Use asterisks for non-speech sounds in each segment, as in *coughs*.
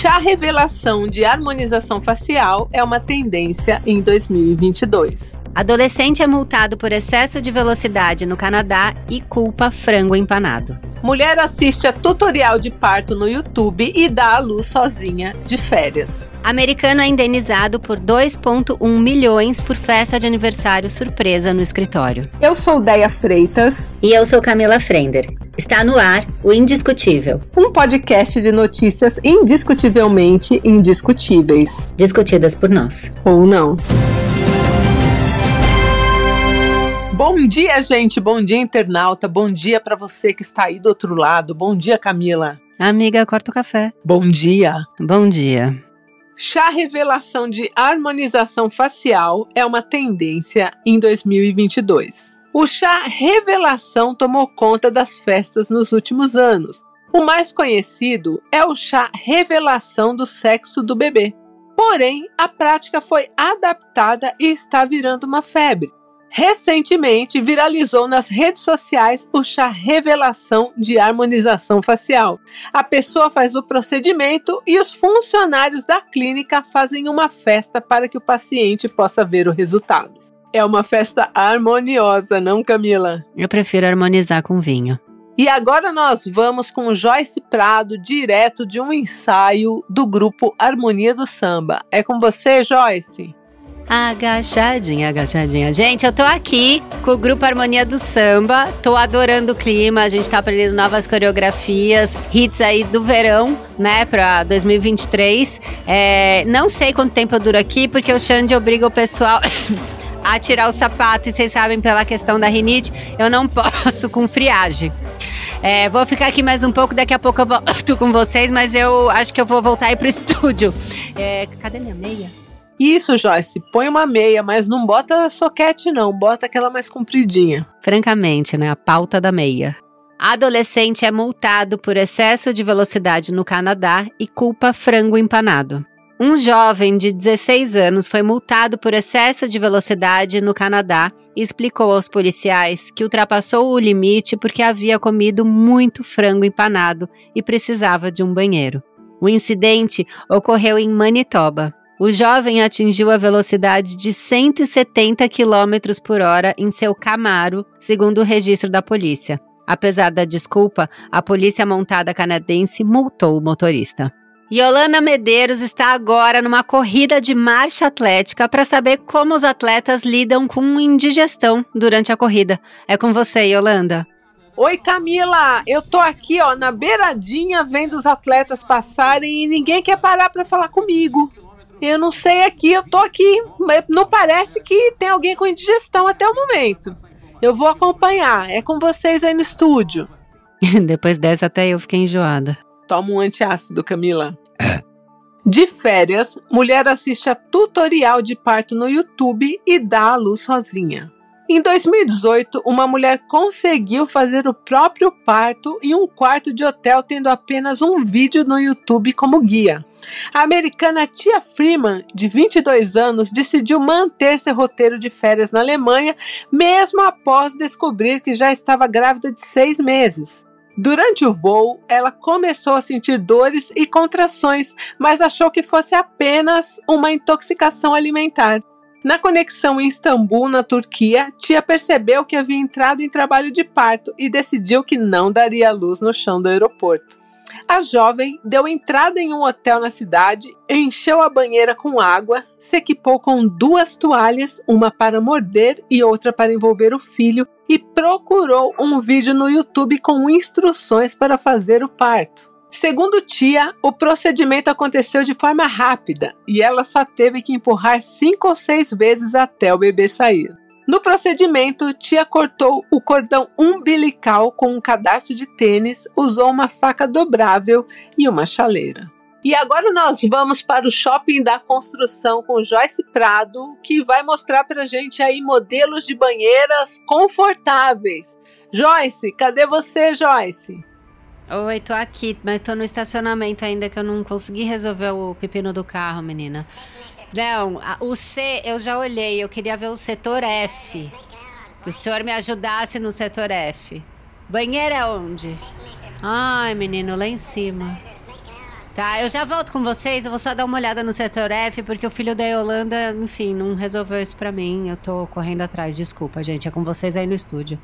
Chá revelação de harmonização facial é uma tendência em 2022. Adolescente é multado por excesso de velocidade no Canadá e culpa frango empanado. Mulher assiste a tutorial de parto no YouTube e dá à luz sozinha de férias. Americano é indenizado por 2,1 milhões por festa de aniversário surpresa no escritório. Eu sou Deia Freitas. E eu sou Camila Frender. Está no ar o Indiscutível um podcast de notícias indiscutivelmente indiscutíveis. Discutidas por nós. Ou não. Bom dia, gente. Bom dia, internauta. Bom dia para você que está aí do outro lado. Bom dia, Camila. Amiga, corta o café. Bom dia. Bom dia. Chá revelação de harmonização facial é uma tendência em 2022. O chá revelação tomou conta das festas nos últimos anos. O mais conhecido é o chá revelação do sexo do bebê. Porém, a prática foi adaptada e está virando uma febre. Recentemente viralizou nas redes sociais o chá revelação de harmonização facial. A pessoa faz o procedimento e os funcionários da clínica fazem uma festa para que o paciente possa ver o resultado. É uma festa harmoniosa, não, Camila? Eu prefiro harmonizar com vinho. E agora nós vamos com Joyce Prado, direto de um ensaio do grupo Harmonia do Samba. É com você, Joyce? Agachadinha, agachadinha. Gente, eu tô aqui com o grupo Harmonia do Samba. Tô adorando o clima. A gente tá aprendendo novas coreografias, hits aí do verão, né, pra 2023. É, não sei quanto tempo eu duro aqui, porque o Xande obriga o pessoal. *coughs* a tirar o sapato, e vocês sabem, pela questão da rinite, eu não posso com friagem. É, vou ficar aqui mais um pouco, daqui a pouco eu volto com vocês, mas eu acho que eu vou voltar aí pro estúdio. É, cadê minha meia? Isso, Joyce, põe uma meia, mas não bota soquete não, bota aquela mais compridinha. Francamente, né, a pauta da meia. Adolescente é multado por excesso de velocidade no Canadá e culpa frango empanado. Um jovem de 16 anos foi multado por excesso de velocidade no Canadá e explicou aos policiais que ultrapassou o limite porque havia comido muito frango empanado e precisava de um banheiro. O incidente ocorreu em Manitoba. O jovem atingiu a velocidade de 170 km por hora em seu Camaro, segundo o registro da polícia. Apesar da desculpa, a polícia montada canadense multou o motorista. Yolanda Medeiros está agora numa corrida de marcha atlética para saber como os atletas lidam com indigestão durante a corrida. É com você, Yolanda. Oi, Camila! Eu tô aqui, ó, na beiradinha vendo os atletas passarem e ninguém quer parar para falar comigo. Eu não sei aqui, eu tô aqui, mas não parece que tem alguém com indigestão até o momento. Eu vou acompanhar, é com vocês aí no estúdio. *laughs* Depois dessa até eu fiquei enjoada. Toma um antiácido, Camila. De férias, mulher assiste a tutorial de parto no YouTube e dá a luz sozinha. Em 2018, uma mulher conseguiu fazer o próprio parto em um quarto de hotel, tendo apenas um vídeo no YouTube como guia. A americana Tia Freeman, de 22 anos, decidiu manter seu roteiro de férias na Alemanha, mesmo após descobrir que já estava grávida de seis meses. Durante o voo, ela começou a sentir dores e contrações, mas achou que fosse apenas uma intoxicação alimentar. Na conexão em Istambul, na Turquia, Tia percebeu que havia entrado em trabalho de parto e decidiu que não daria luz no chão do aeroporto. A jovem deu entrada em um hotel na cidade, encheu a banheira com água, se equipou com duas toalhas, uma para morder e outra para envolver o filho, e procurou um vídeo no YouTube com instruções para fazer o parto. Segundo tia, o procedimento aconteceu de forma rápida e ela só teve que empurrar cinco ou seis vezes até o bebê sair. No procedimento, tia cortou o cordão umbilical com um cadastro de tênis, usou uma faca dobrável e uma chaleira. E agora nós vamos para o shopping da construção com Joyce Prado, que vai mostrar para gente aí modelos de banheiras confortáveis. Joyce, cadê você, Joyce? Oi, tô aqui, mas tô no estacionamento ainda que eu não consegui resolver o pepino do carro, menina. Não, o C eu já olhei, eu queria ver o setor F. Que o senhor me ajudasse no setor F. Banheiro é onde? Ai, menino, lá em cima. Tá, eu já volto com vocês. Eu vou só dar uma olhada no setor F, porque o filho da Yolanda, enfim, não resolveu isso pra mim. Eu tô correndo atrás. Desculpa, gente. É com vocês aí no estúdio.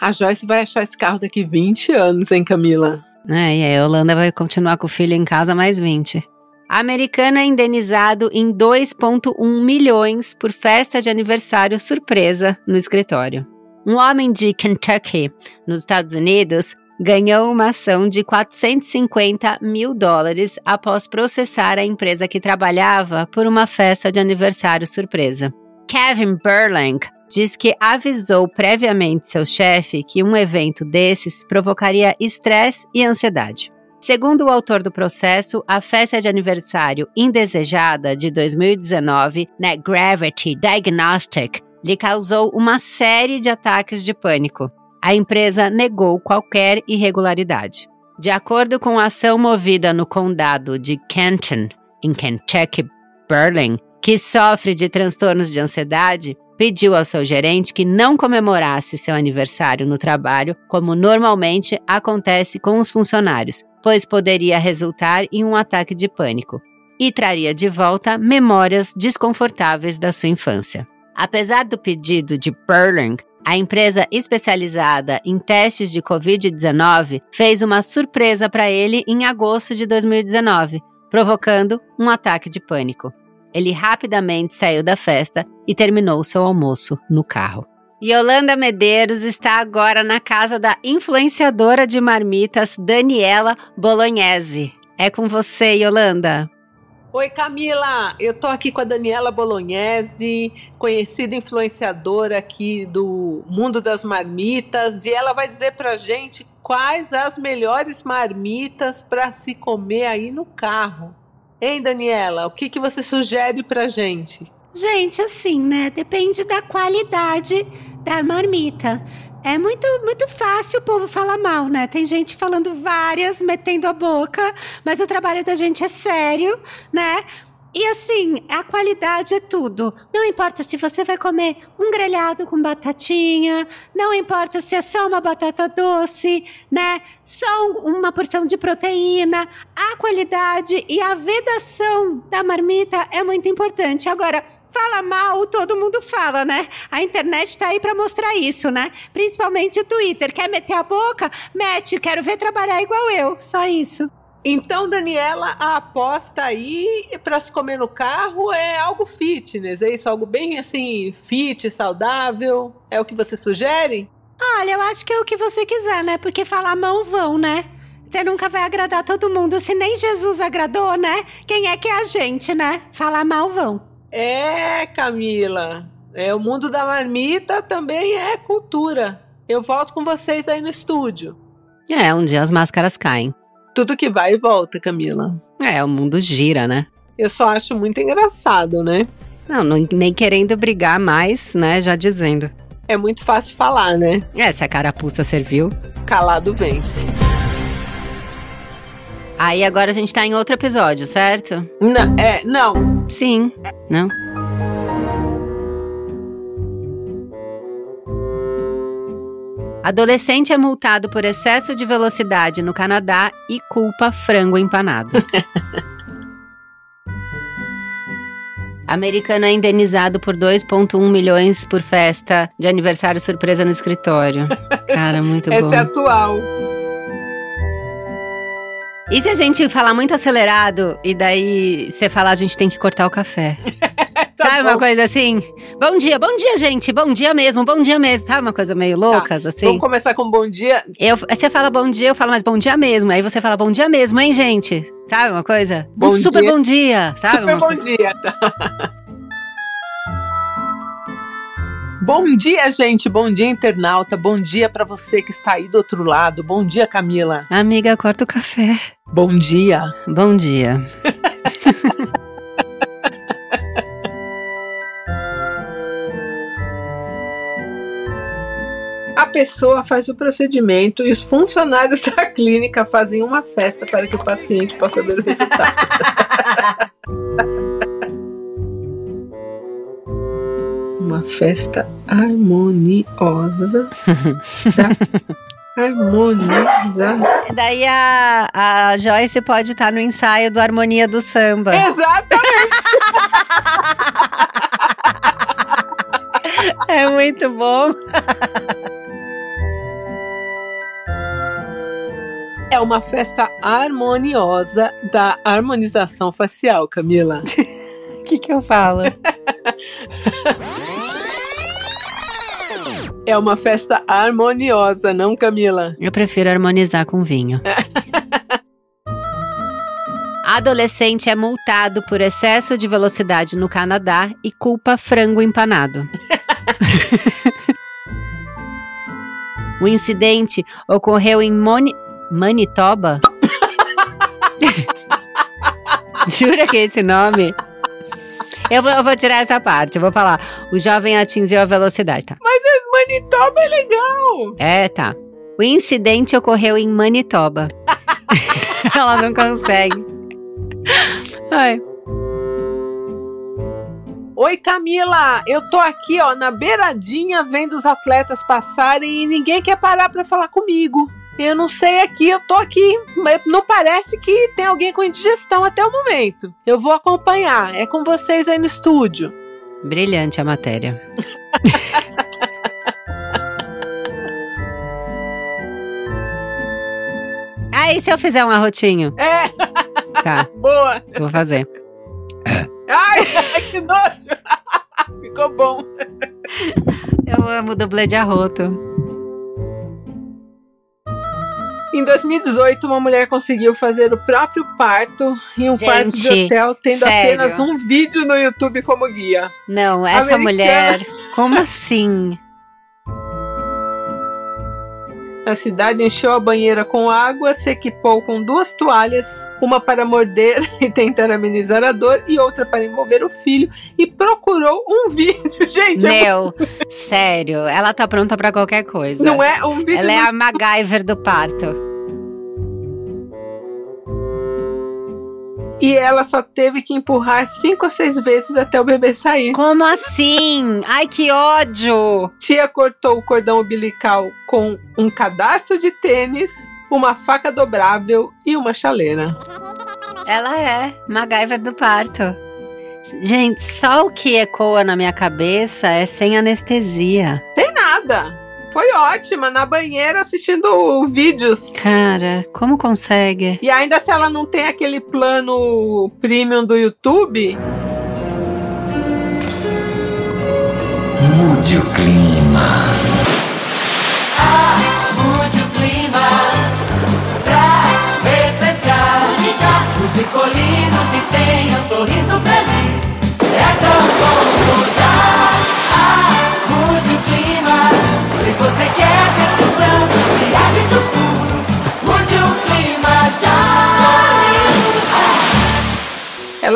A Joyce vai achar esse carro daqui 20 anos, hein, Camila? É, e a Yolanda vai continuar com o filho em casa mais 20. Americano é indenizado em 2,1 milhões por festa de aniversário surpresa no escritório. Um homem de Kentucky, nos Estados Unidos, ganhou uma ação de 450 mil dólares após processar a empresa que trabalhava por uma festa de aniversário surpresa. Kevin Berlang diz que avisou previamente seu chefe que um evento desses provocaria estresse e ansiedade. Segundo o autor do processo, a festa de aniversário indesejada de 2019 na Gravity Diagnostic lhe causou uma série de ataques de pânico, a empresa negou qualquer irregularidade. De acordo com a ação movida no condado de Kenton, em Kentucky, Berlin, que sofre de transtornos de ansiedade, pediu ao seu gerente que não comemorasse seu aniversário no trabalho, como normalmente acontece com os funcionários, pois poderia resultar em um ataque de pânico e traria de volta memórias desconfortáveis da sua infância. Apesar do pedido de Berling, a empresa especializada em testes de Covid-19 fez uma surpresa para ele em agosto de 2019, provocando um ataque de pânico. Ele rapidamente saiu da festa e terminou seu almoço no carro. Yolanda Medeiros está agora na casa da influenciadora de marmitas Daniela Bolognese. É com você, Yolanda. Oi, Camila! Eu tô aqui com a Daniela Bolognese, conhecida influenciadora aqui do mundo das marmitas, e ela vai dizer pra gente quais as melhores marmitas para se comer aí no carro. Hein, Daniela? O que, que você sugere pra gente? Gente, assim, né? Depende da qualidade da marmita. É muito, muito fácil o povo falar mal, né? Tem gente falando várias, metendo a boca, mas o trabalho da gente é sério, né? E assim, a qualidade é tudo. Não importa se você vai comer um grelhado com batatinha, não importa se é só uma batata doce, né? Só uma porção de proteína. A qualidade e a vedação da marmita é muito importante. Agora, Fala mal, todo mundo fala, né? A internet tá aí para mostrar isso, né? Principalmente o Twitter. Quer meter a boca? Mete, quero ver trabalhar igual eu. Só isso. Então, Daniela, a aposta aí para se comer no carro é algo fitness, é isso? Algo bem assim, fit, saudável? É o que você sugere? Olha, eu acho que é o que você quiser, né? Porque falar mão vão, né? Você nunca vai agradar todo mundo. Se nem Jesus agradou, né? Quem é que é a gente, né? Falar mal vão. É, Camila. É, o mundo da marmita também é cultura. Eu volto com vocês aí no estúdio. É, um dia as máscaras caem. Tudo que vai e volta, Camila. É, o mundo gira, né? Eu só acho muito engraçado, né? Não, não nem querendo brigar mais, né? Já dizendo. É muito fácil falar, né? É, se a carapuça serviu. Calado vence. Aí agora a gente tá em outro episódio, certo? Não, é, não. Sim. Não? Adolescente é multado por excesso de velocidade no Canadá e culpa frango empanado. *laughs* Americano é indenizado por 2,1 milhões por festa de aniversário surpresa no escritório. Cara, muito *laughs* Essa bom. é atual. E se a gente falar muito acelerado e daí você falar a gente tem que cortar o café? *laughs* Tá Sabe bom. uma coisa assim? Bom dia, bom dia, gente. Bom dia mesmo, bom dia mesmo. Sabe uma coisa meio loucas assim? Vamos começar com bom dia. Eu, você fala bom dia, eu falo, mas bom dia mesmo. Aí você fala bom dia mesmo, hein, gente? Sabe uma coisa? Bom um super dia. bom dia, sabe? Super bom dia. Bom dia, gente. Bom dia, internauta. Bom dia para você que está aí do outro lado. Bom dia, Camila. Amiga, corta o café. Bom dia. Bom dia. *laughs* pessoa faz o procedimento e os funcionários *laughs* da clínica fazem uma festa para que o paciente possa ver o resultado. *laughs* Uma festa harmoniosa da Harmoniza. Daí a, a Joyce pode estar no ensaio do Harmonia do Samba. Exatamente. *laughs* É muito bom. É uma festa harmoniosa da harmonização facial, Camila. O *laughs* que, que eu falo? É uma festa harmoniosa, não, Camila? Eu prefiro harmonizar com vinho. *laughs* Adolescente é multado por excesso de velocidade no Canadá e culpa frango empanado. *laughs* o incidente ocorreu em Moni Manitoba? *laughs* Jura que é esse nome? Eu vou, eu vou tirar essa parte, eu vou falar. O jovem atingiu a velocidade, tá? Manitoba é legal. É, tá. O incidente ocorreu em Manitoba. *laughs* Ela não consegue. Ai. Oi, Camila. Eu tô aqui, ó, na beiradinha vendo os atletas passarem e ninguém quer parar pra falar comigo. Eu não sei aqui, eu tô aqui, não parece que tem alguém com indigestão até o momento. Eu vou acompanhar. É com vocês aí no estúdio. Brilhante a matéria. *laughs* Aí, se eu fizer um arrotinho? É, *laughs* Tá, boa. vou fazer. Ai, que nojo. *laughs* Ficou bom. Eu amo dublê de arroto. Em 2018, uma mulher conseguiu fazer o próprio parto em um Gente, quarto de hotel, tendo sério? apenas um vídeo no YouTube como guia. Não, essa Americana. mulher. Como assim? A cidade encheu a banheira com água, se equipou com duas toalhas, uma para morder *laughs* e tentar amenizar a dor e outra para envolver o filho, e procurou um *laughs* vídeo. Gente, é Meu, sério, ela tá pronta pra qualquer coisa. Não é um vídeo. Ela é no- a MacGyver do parto. E ela só teve que empurrar cinco ou seis vezes até o bebê sair. Como assim? Ai, que ódio! Tia cortou o cordão umbilical com um cadarço de tênis, uma faca dobrável e uma chaleira. Ela é MacGyver do parto. Gente, só o que ecoa na minha cabeça é sem anestesia. Tem nada. Foi ótima na banheira assistindo vídeos. Cara, como consegue? E ainda se ela não tem aquele plano premium do YouTube, Mude o clima. Mude o clima pra refrescar. Use colinos e tenha um sorriso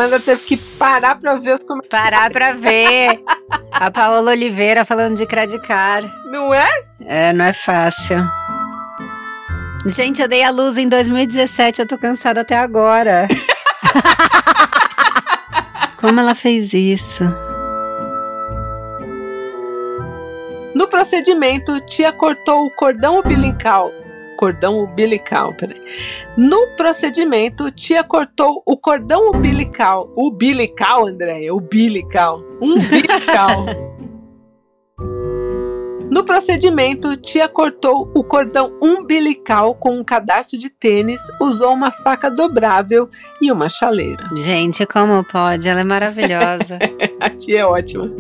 ela ainda teve que parar pra ver os comentários. Parar pra ver. A Paola Oliveira falando de credicar. Não é? É, não é fácil. Gente, eu dei a luz em 2017, eu tô cansada até agora. *laughs* Como ela fez isso? No procedimento, tia cortou o cordão umbilical. Cordão umbilical, peraí. No procedimento, tia cortou o cordão umbilical. Umbilical, André? Umbilical. Umbilical. No procedimento, tia cortou o cordão umbilical com um cadarço de tênis, usou uma faca dobrável e uma chaleira. Gente, como pode? Ela é maravilhosa. *laughs* A tia é ótima.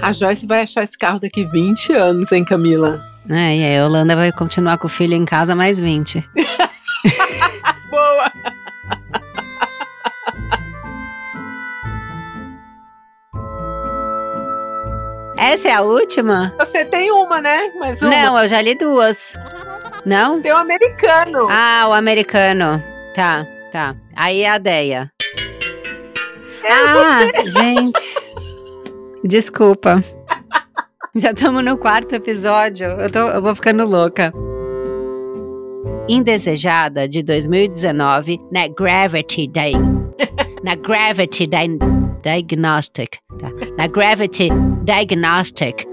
A Joyce vai achar esse carro daqui 20 anos, hein, Camila? É, e a Yolanda vai continuar com o filho em casa mais 20. *laughs* Boa! Essa é a última? Você tem uma, né? Mas uma. Não, eu já li duas. Não? Tem um americano. Ah, o americano. Tá, tá. Aí é a Deia. ah, gente. *laughs* Desculpa. *laughs* Já estamos no quarto episódio. Eu, tô, eu vou ficando louca. Indesejada de 2019 na Gravity Day. *laughs* na Gravity Di- Diagnostic. Tá. Na Gravity Diagnostic.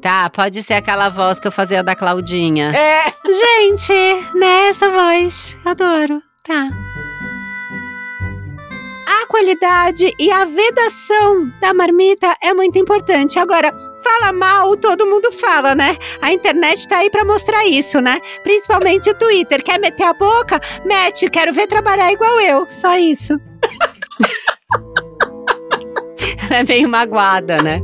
Tá, pode ser aquela voz que eu fazia da Claudinha. É, Gente, né, essa voz. Adoro. Tá. A qualidade e a vedação da marmita é muito importante. Agora, fala mal, todo mundo fala, né? A internet tá aí pra mostrar isso, né? Principalmente o Twitter. Quer meter a boca? Mete, quero ver trabalhar igual eu. Só isso. Ela *laughs* é meio magoada, né?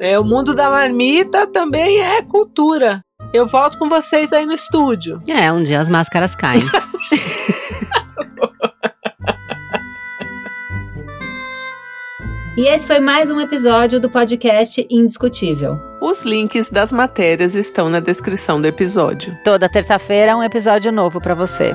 é, o mundo da marmita também é cultura. Eu volto com vocês aí no estúdio. É, um dia as máscaras caem. *laughs* E esse foi mais um episódio do podcast Indiscutível. Os links das matérias estão na descrição do episódio. Toda terça-feira um episódio novo pra você.